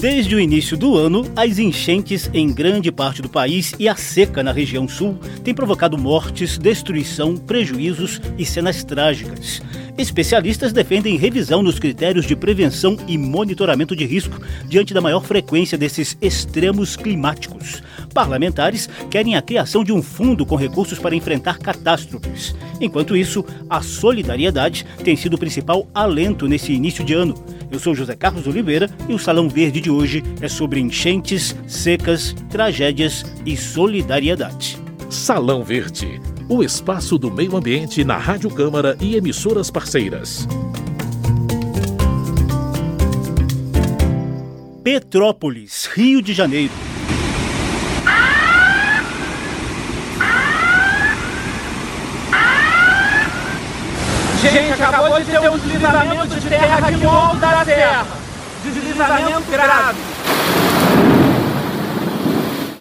Desde o início do ano, as enchentes em grande parte do país e a seca na região sul têm provocado mortes, destruição, prejuízos e cenas trágicas. Especialistas defendem revisão nos critérios de prevenção e monitoramento de risco diante da maior frequência desses extremos climáticos. Parlamentares querem a criação de um fundo com recursos para enfrentar catástrofes. Enquanto isso, a solidariedade tem sido o principal alento nesse início de ano. Eu sou José Carlos Oliveira e o Salão Verde de hoje é sobre enchentes, secas, tragédias e solidariedade. Salão Verde, o espaço do meio ambiente na Rádio Câmara e emissoras parceiras. Petrópolis, Rio de Janeiro. Gente, acabou de ter um deslizamento de terra aqui no alto da serra. Deslizamento grave.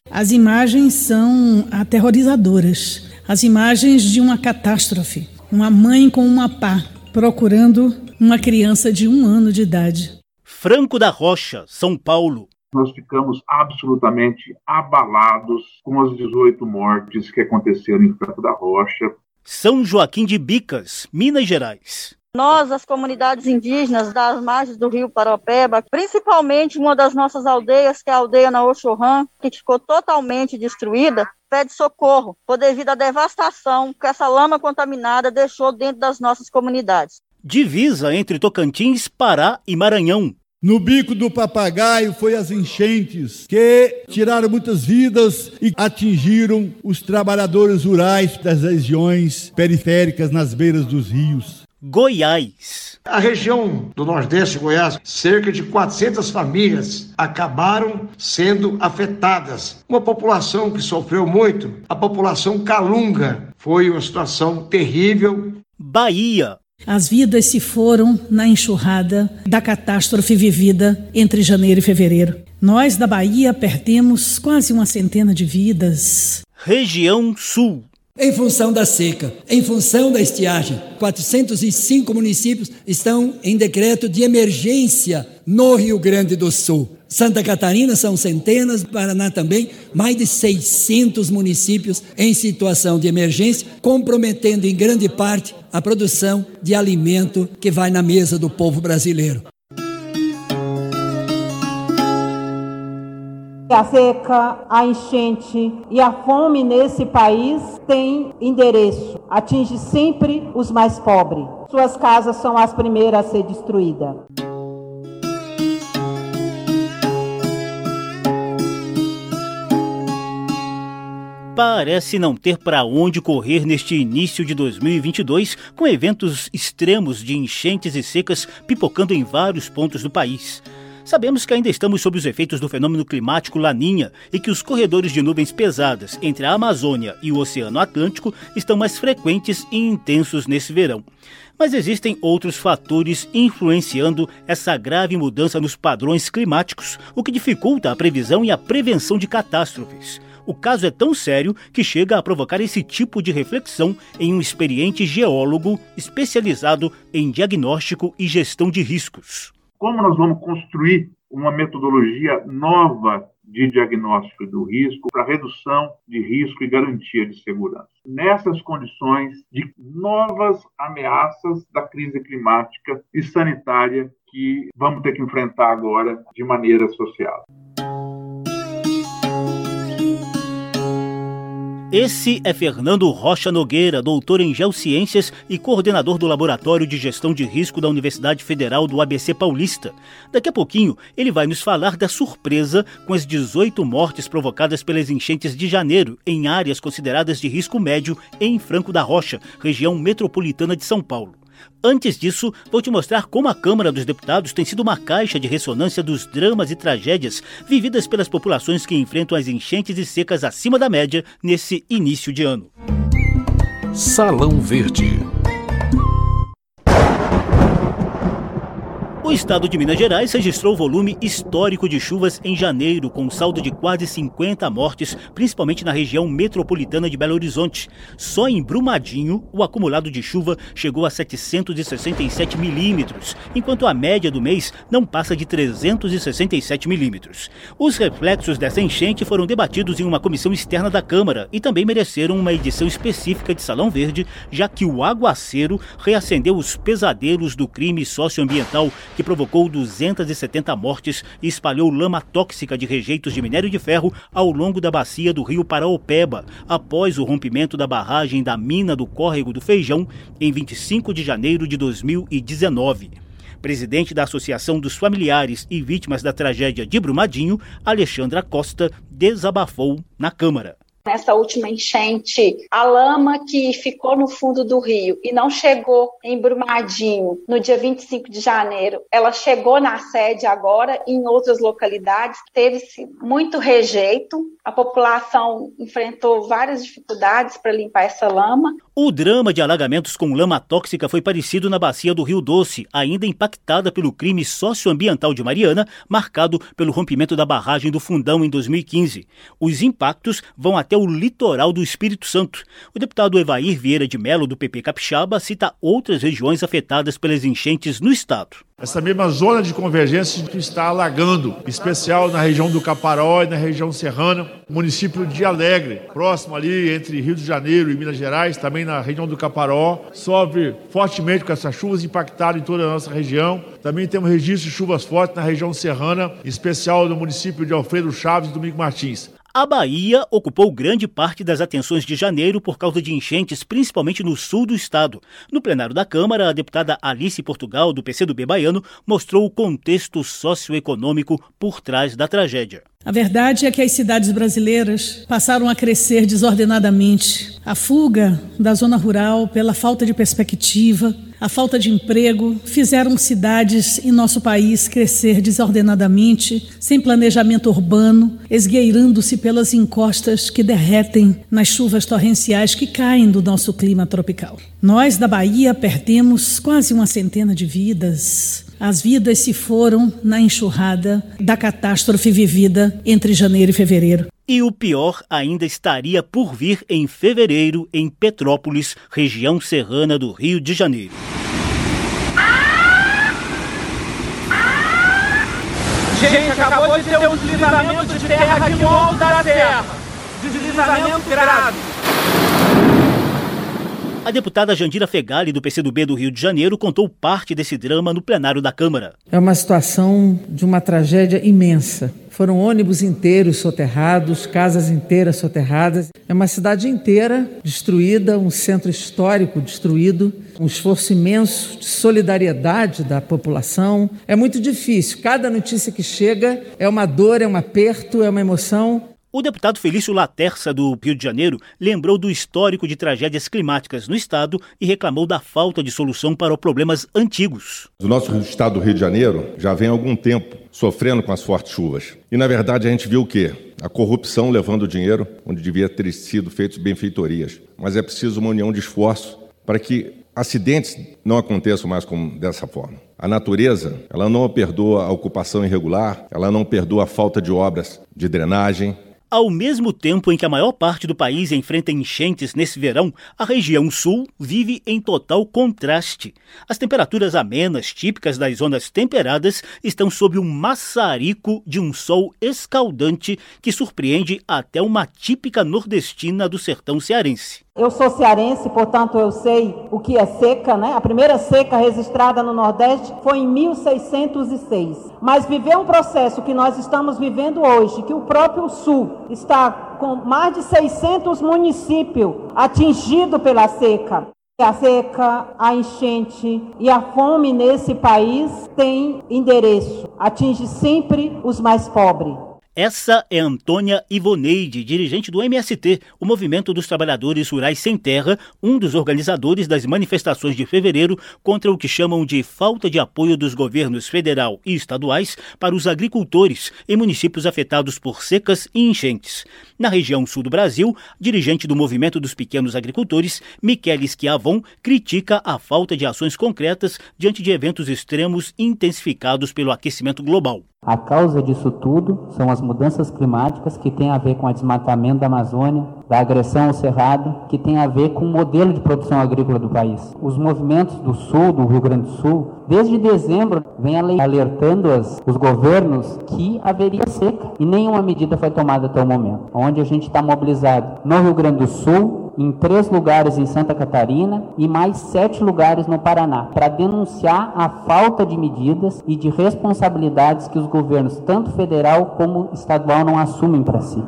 As imagens são aterrorizadoras. As imagens de uma catástrofe. Uma mãe com uma pá procurando uma criança de um ano de idade. Franco da Rocha, São Paulo. Nós ficamos absolutamente abalados com as 18 mortes que aconteceram em Franco da Rocha. São Joaquim de Bicas, Minas Gerais. Nós, as comunidades indígenas das margens do rio Paropeba, principalmente uma das nossas aldeias, que é a aldeia na Oxurran, que ficou totalmente destruída, pede socorro por devido à devastação que essa lama contaminada deixou dentro das nossas comunidades. Divisa entre Tocantins, Pará e Maranhão. No bico do papagaio foi as enchentes que tiraram muitas vidas e atingiram os trabalhadores rurais das regiões periféricas nas beiras dos rios. Goiás. A região do Nordeste de Goiás, cerca de 400 famílias acabaram sendo afetadas. Uma população que sofreu muito, a população calunga. Foi uma situação terrível. Bahia. As vidas se foram na enxurrada da catástrofe vivida entre janeiro e fevereiro. Nós da Bahia perdemos quase uma centena de vidas. Região Sul. Em função da seca, em função da estiagem, 405 municípios estão em decreto de emergência no Rio Grande do Sul. Santa Catarina são centenas, Paraná também, mais de 600 municípios em situação de emergência, comprometendo em grande parte a produção de alimento que vai na mesa do povo brasileiro. A seca, a enchente e a fome nesse país têm endereço, atinge sempre os mais pobres. Suas casas são as primeiras a ser destruídas. parece não ter para onde correr neste início de 2022, com eventos extremos de enchentes e secas pipocando em vários pontos do país. Sabemos que ainda estamos sob os efeitos do fenômeno climático Laninha e que os corredores de nuvens pesadas entre a Amazônia e o Oceano Atlântico estão mais frequentes e intensos nesse verão. Mas existem outros fatores influenciando essa grave mudança nos padrões climáticos, o que dificulta a previsão e a prevenção de catástrofes. O caso é tão sério que chega a provocar esse tipo de reflexão em um experiente geólogo especializado em diagnóstico e gestão de riscos. Como nós vamos construir uma metodologia nova de diagnóstico do risco para redução de risco e garantia de segurança. Nessas condições de novas ameaças da crise climática e sanitária que vamos ter que enfrentar agora de maneira social. Esse é Fernando Rocha Nogueira, doutor em Geociências e coordenador do Laboratório de Gestão de Risco da Universidade Federal do ABC Paulista. Daqui a pouquinho, ele vai nos falar da surpresa com as 18 mortes provocadas pelas enchentes de janeiro em áreas consideradas de risco médio em Franco da Rocha, região metropolitana de São Paulo. Antes disso, vou te mostrar como a Câmara dos Deputados tem sido uma caixa de ressonância dos dramas e tragédias vividas pelas populações que enfrentam as enchentes e secas acima da média nesse início de ano. Salão Verde. O estado de Minas Gerais registrou volume histórico de chuvas em janeiro, com um saldo de quase 50 mortes, principalmente na região metropolitana de Belo Horizonte. Só em Brumadinho, o acumulado de chuva chegou a 767 milímetros, enquanto a média do mês não passa de 367 milímetros. Os reflexos dessa enchente foram debatidos em uma comissão externa da Câmara e também mereceram uma edição específica de Salão Verde, já que o aguaceiro reacendeu os pesadelos do crime socioambiental que provocou 270 mortes e espalhou lama tóxica de rejeitos de minério de ferro ao longo da bacia do rio Paraopeba, após o rompimento da barragem da mina do Córrego do Feijão em 25 de janeiro de 2019 presidente da Associação dos Familiares e Vítimas da Tragédia de Brumadinho, Alexandra Costa, desabafou na Câmara nessa última enchente, a lama que ficou no fundo do rio e não chegou em Brumadinho no dia 25 de janeiro, ela chegou na sede agora e em outras localidades, teve-se muito rejeito, a população enfrentou várias dificuldades para limpar essa lama. O drama de alagamentos com lama tóxica foi parecido na bacia do Rio Doce, ainda impactada pelo crime socioambiental de Mariana, marcado pelo rompimento da barragem do Fundão em 2015. Os impactos vão até o litoral do Espírito Santo. O deputado Evair Vieira de Melo, do PP Capixaba, cita outras regiões afetadas pelas enchentes no estado. Essa mesma zona de convergência que está alagando, especial na região do Caparó e na região serrana, município de Alegre, próximo ali entre Rio de Janeiro e Minas Gerais, também na região do Caparó, sofre fortemente com essas chuvas, impactado em toda a nossa região. Também temos registro de chuvas fortes na região serrana, especial no município de Alfredo Chaves e Domingo Martins. A Bahia ocupou grande parte das atenções de janeiro por causa de enchentes, principalmente no sul do estado. No plenário da Câmara, a deputada Alice Portugal, do PCdoB baiano, mostrou o contexto socioeconômico por trás da tragédia. A verdade é que as cidades brasileiras passaram a crescer desordenadamente. A fuga da zona rural pela falta de perspectiva, a falta de emprego fizeram cidades em nosso país crescer desordenadamente, sem planejamento urbano, esgueirando-se pelas encostas que derretem nas chuvas torrenciais que caem do nosso clima tropical. Nós da Bahia perdemos quase uma centena de vidas as vidas se foram na enxurrada da catástrofe vivida entre janeiro e fevereiro. E o pior ainda estaria por vir em fevereiro em Petrópolis, região serrana do Rio de Janeiro. Gente, acabou de ter um deslizamento de terra aqui no alto da terra. Deslizamento grave. A deputada Jandira Fegali, do PCdoB do Rio de Janeiro, contou parte desse drama no plenário da Câmara. É uma situação de uma tragédia imensa. Foram ônibus inteiros soterrados, casas inteiras soterradas. É uma cidade inteira destruída, um centro histórico destruído, um esforço imenso de solidariedade da população. É muito difícil. Cada notícia que chega é uma dor, é um aperto, é uma emoção. O deputado Felício Laterça, do Rio de Janeiro, lembrou do histórico de tragédias climáticas no estado e reclamou da falta de solução para problemas antigos. O nosso estado do Rio de Janeiro já vem há algum tempo sofrendo com as fortes chuvas. E, na verdade, a gente viu o quê? A corrupção levando o dinheiro onde devia ter sido feitos benfeitorias. Mas é preciso uma união de esforço para que acidentes não aconteçam mais como dessa forma. A natureza, ela não perdoa a ocupação irregular, ela não perdoa a falta de obras de drenagem, ao mesmo tempo em que a maior parte do país enfrenta enchentes nesse verão, a região sul vive em total contraste. As temperaturas amenas, típicas das zonas temperadas, estão sob um maçarico de um sol escaldante que surpreende até uma típica nordestina do sertão cearense. Eu sou cearense, portanto eu sei o que é seca, né? A primeira seca registrada no Nordeste foi em 1606. Mas viver um processo que nós estamos vivendo hoje, que o próprio Sul está com mais de 600 municípios atingidos pela seca. A seca, a enchente e a fome nesse país tem endereço, atinge sempre os mais pobres. Essa é Antônia Ivoneide, dirigente do MST, o Movimento dos Trabalhadores Rurais Sem Terra, um dos organizadores das manifestações de fevereiro contra o que chamam de falta de apoio dos governos federal e estaduais para os agricultores em municípios afetados por secas e enchentes. Na região sul do Brasil, dirigente do Movimento dos Pequenos Agricultores, Michele Schiavon, critica a falta de ações concretas diante de eventos extremos intensificados pelo aquecimento global. A causa disso tudo são as mudanças climáticas que têm a ver com o desmatamento da Amazônia, da agressão ao cerrado, que tem a ver com o modelo de produção agrícola do país. Os movimentos do sul, do Rio Grande do Sul, desde dezembro, vêm alertando os governos que haveria seca e nenhuma medida foi tomada até o momento. Onde a gente está mobilizado no Rio Grande do Sul, em três lugares em Santa Catarina e mais sete lugares no Paraná, para denunciar a falta de medidas e de responsabilidades que os governos, tanto federal como estadual, não assumem para si.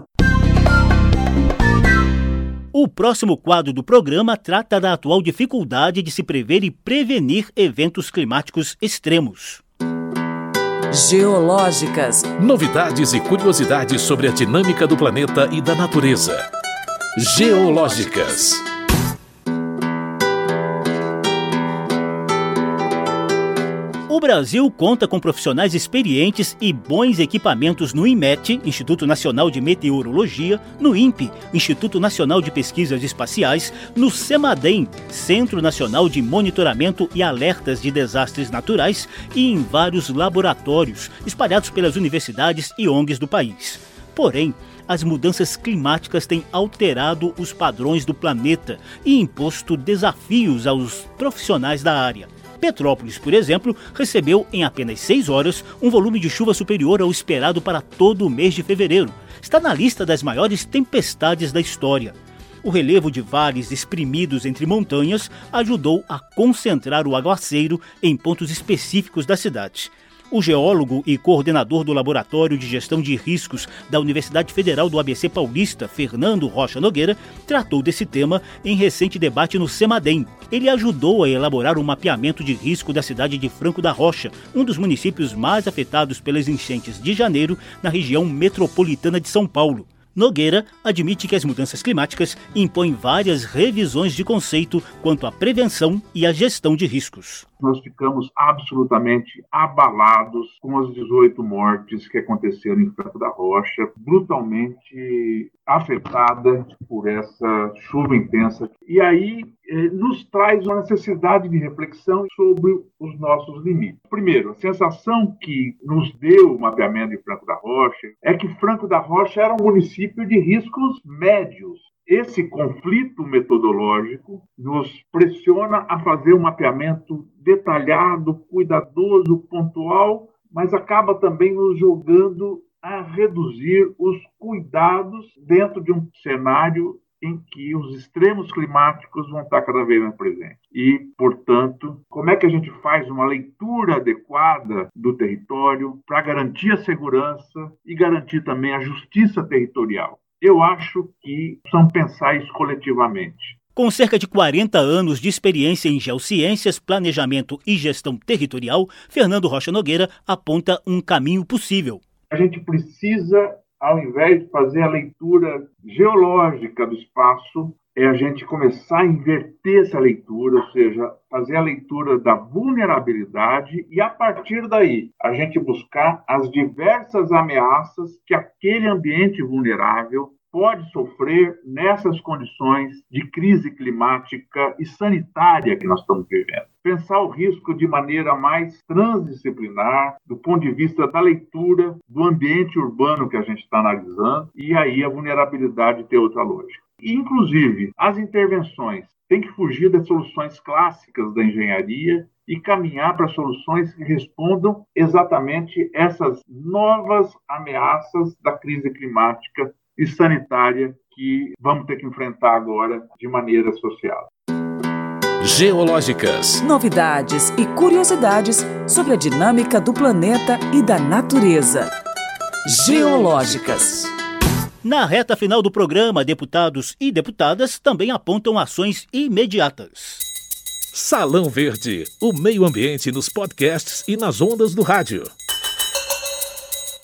O próximo quadro do programa trata da atual dificuldade de se prever e prevenir eventos climáticos extremos. Geológicas. Novidades e curiosidades sobre a dinâmica do planeta e da natureza. Geológicas. O Brasil conta com profissionais experientes e bons equipamentos no IMET, Instituto Nacional de Meteorologia, no INPE, Instituto Nacional de Pesquisas Espaciais, no CEMADEM, Centro Nacional de Monitoramento e Alertas de Desastres Naturais, e em vários laboratórios espalhados pelas universidades e ONGs do país. Porém, as mudanças climáticas têm alterado os padrões do planeta e imposto desafios aos profissionais da área. Petrópolis, por exemplo, recebeu em apenas seis horas um volume de chuva superior ao esperado para todo o mês de fevereiro. Está na lista das maiores tempestades da história. O relevo de vales exprimidos entre montanhas ajudou a concentrar o aguaceiro em pontos específicos da cidade. O geólogo e coordenador do Laboratório de Gestão de Riscos da Universidade Federal do ABC Paulista, Fernando Rocha Nogueira, tratou desse tema em recente debate no Semadem. Ele ajudou a elaborar um mapeamento de risco da cidade de Franco da Rocha, um dos municípios mais afetados pelas enchentes de janeiro na região metropolitana de São Paulo. Nogueira admite que as mudanças climáticas impõem várias revisões de conceito quanto à prevenção e à gestão de riscos. Nós ficamos absolutamente abalados com as 18 mortes que aconteceram em Franco da Rocha, brutalmente afetada por essa chuva intensa. E aí eh, nos traz uma necessidade de reflexão sobre os nossos limites. Primeiro, a sensação que nos deu o mapeamento de Franco da Rocha é que Franco da Rocha era um município de riscos médios. Esse conflito metodológico nos pressiona a fazer um mapeamento detalhado, cuidadoso, pontual, mas acaba também nos jogando a reduzir os cuidados dentro de um cenário em que os extremos climáticos vão estar cada vez mais presentes. E, portanto, como é que a gente faz uma leitura adequada do território para garantir a segurança e garantir também a justiça territorial? Eu acho que precisamos pensar isso coletivamente. Com cerca de 40 anos de experiência em geociências, planejamento e gestão territorial, Fernando Rocha Nogueira aponta um caminho possível a gente precisa, ao invés de fazer a leitura geológica do espaço, é a gente começar a inverter essa leitura, ou seja, fazer a leitura da vulnerabilidade e, a partir daí, a gente buscar as diversas ameaças que aquele ambiente vulnerável pode sofrer nessas condições de crise climática e sanitária que nós estamos vivendo. Pensar o risco de maneira mais transdisciplinar, do ponto de vista da leitura do ambiente urbano que a gente está analisando, e aí a vulnerabilidade ter outra lógica. E, inclusive, as intervenções têm que fugir das soluções clássicas da engenharia e caminhar para soluções que respondam exatamente essas novas ameaças da crise climática e sanitária que vamos ter que enfrentar agora de maneira social. Geológicas. Novidades e curiosidades sobre a dinâmica do planeta e da natureza. Geológicas. Na reta final do programa, deputados e deputadas também apontam ações imediatas. Salão Verde, o meio ambiente nos podcasts e nas ondas do rádio.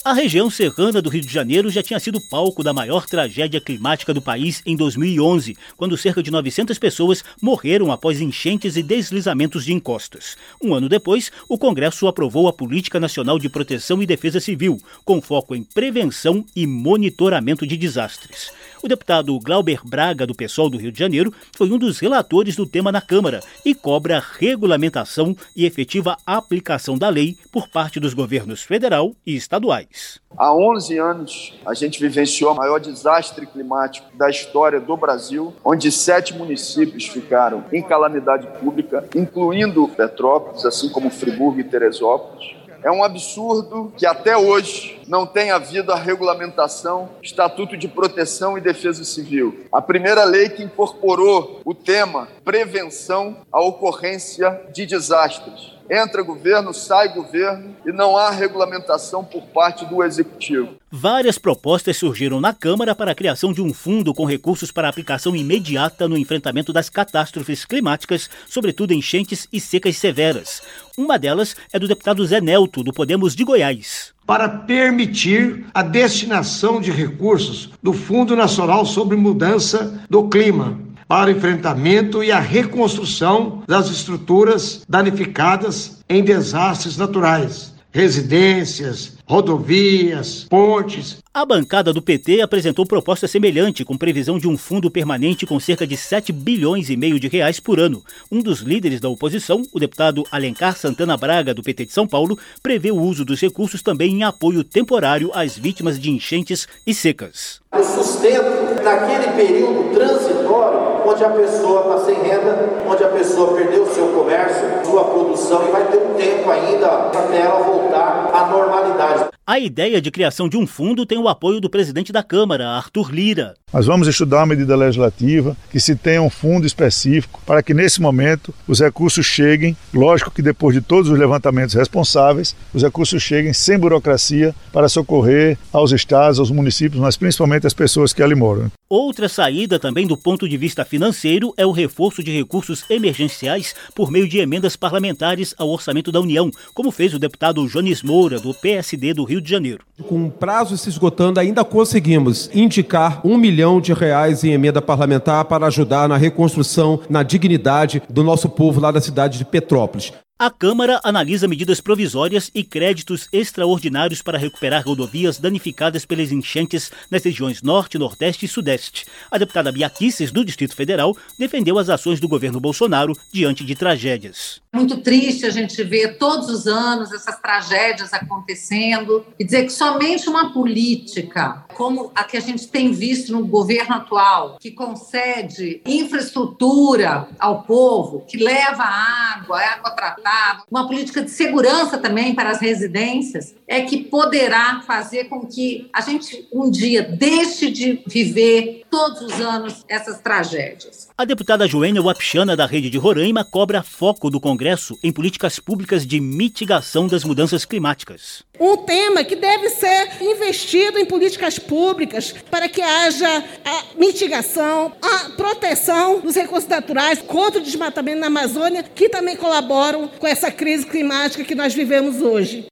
A região serrana do Rio de Janeiro já tinha sido palco da maior tragédia climática do país em 2011, quando cerca de 900 pessoas morreram após enchentes e deslizamentos de encostas. Um ano depois, o Congresso aprovou a Política Nacional de Proteção e Defesa Civil, com foco em prevenção e monitoramento de desastres. O deputado Glauber Braga, do PSOL do Rio de Janeiro, foi um dos relatores do tema na Câmara e cobra regulamentação e efetiva aplicação da lei por parte dos governos federal e estaduais. Há 11 anos, a gente vivenciou o maior desastre climático da história do Brasil, onde sete municípios ficaram em calamidade pública, incluindo Petrópolis, assim como Friburgo e Teresópolis. É um absurdo que até hoje não tenha havido a regulamentação Estatuto de Proteção e Defesa Civil. A primeira lei que incorporou o tema prevenção à ocorrência de desastres. Entra governo, sai governo e não há regulamentação por parte do executivo. Várias propostas surgiram na Câmara para a criação de um fundo com recursos para aplicação imediata no enfrentamento das catástrofes climáticas, sobretudo enchentes e secas severas. Uma delas é do deputado Zé Nelto, do Podemos de Goiás. Para permitir a destinação de recursos do Fundo Nacional sobre Mudança do Clima para enfrentamento e a reconstrução das estruturas danificadas em desastres naturais, residências, rodovias, pontes. A bancada do PT apresentou proposta semelhante, com previsão de um fundo permanente com cerca de 7 bilhões e meio de reais por ano. Um dos líderes da oposição, o deputado Alencar Santana Braga, do PT de São Paulo, prevê o uso dos recursos também em apoio temporário às vítimas de enchentes e secas. O sustento naquele período transitório onde a pessoa está sem renda, onde a pessoa perdeu o seu comércio, sua produção e vai ter um tempo ainda até ela voltar à normalidade. A ideia de criação de um fundo tem o apoio do presidente da Câmara, Arthur Lira. Nós vamos estudar uma medida legislativa que se tenha um fundo específico para que nesse momento os recursos cheguem, lógico que depois de todos os levantamentos responsáveis, os recursos cheguem sem burocracia para socorrer aos estados, aos municípios, mas principalmente às pessoas que ali moram. Outra saída, também do ponto de vista financeiro, é o reforço de recursos emergenciais por meio de emendas parlamentares ao orçamento da União, como fez o deputado Jones Moura, do PSD do Rio de Janeiro. Com o prazo se esgotando, ainda conseguimos indicar um milhão de reais em emenda parlamentar para ajudar na reconstrução, na dignidade do nosso povo lá da cidade de Petrópolis. A Câmara analisa medidas provisórias e créditos extraordinários para recuperar rodovias danificadas pelas enchentes nas regiões Norte, Nordeste e Sudeste. A deputada Bia Kicis, do Distrito Federal, defendeu as ações do governo Bolsonaro diante de tragédias. Muito triste a gente ver todos os anos essas tragédias acontecendo e dizer que somente uma política como a que a gente tem visto no governo atual, que concede infraestrutura ao povo, que leva água, água tratada, uma política de segurança também para as residências, é que poderá fazer com que a gente um dia deixe de viver todos os anos essas tragédias. A deputada Joênia Wapchana, da Rede de Roraima, cobra foco do Congresso em políticas públicas de mitigação das mudanças climáticas. Um tema que deve ser investido em políticas públicas para que haja a mitigação, a proteção dos recursos naturais contra o desmatamento na Amazônia, que também colaboram com essa crise climática que nós vivemos hoje.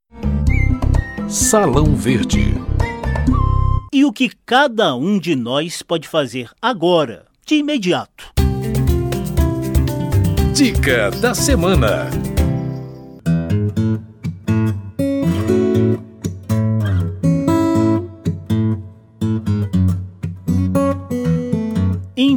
Salão Verde. E o que cada um de nós pode fazer agora, de imediato? Dica da semana.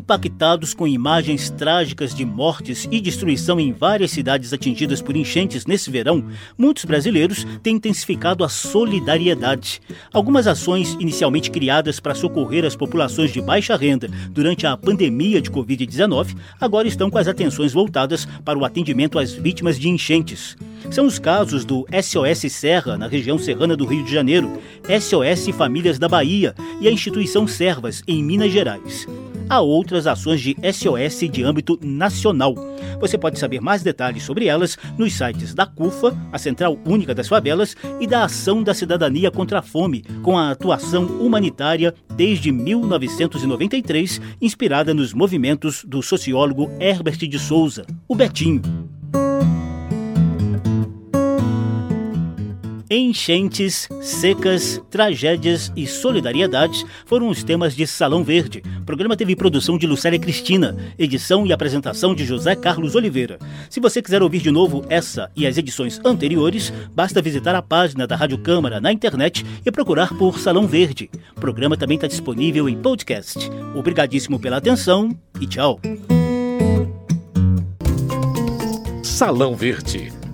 Impactados com imagens trágicas de mortes e destruição em várias cidades atingidas por enchentes nesse verão, muitos brasileiros têm intensificado a solidariedade. Algumas ações inicialmente criadas para socorrer as populações de baixa renda durante a pandemia de Covid-19 agora estão com as atenções voltadas para o atendimento às vítimas de enchentes. São os casos do SOS Serra, na região serrana do Rio de Janeiro, SOS Famílias da Bahia e a instituição Servas, em Minas Gerais a outras ações de SOS de âmbito nacional. Você pode saber mais detalhes sobre elas nos sites da CUFA, a Central Única das Favelas, e da Ação da Cidadania contra a Fome, com a atuação humanitária desde 1993, inspirada nos movimentos do sociólogo Herbert de Souza, o Betinho. Enchentes, secas, tragédias e solidariedade foram os temas de Salão Verde. O programa teve produção de Lucélia Cristina, edição e apresentação de José Carlos Oliveira. Se você quiser ouvir de novo essa e as edições anteriores, basta visitar a página da Rádio Câmara na internet e procurar por Salão Verde. O programa também está disponível em podcast. Obrigadíssimo pela atenção e tchau. Salão Verde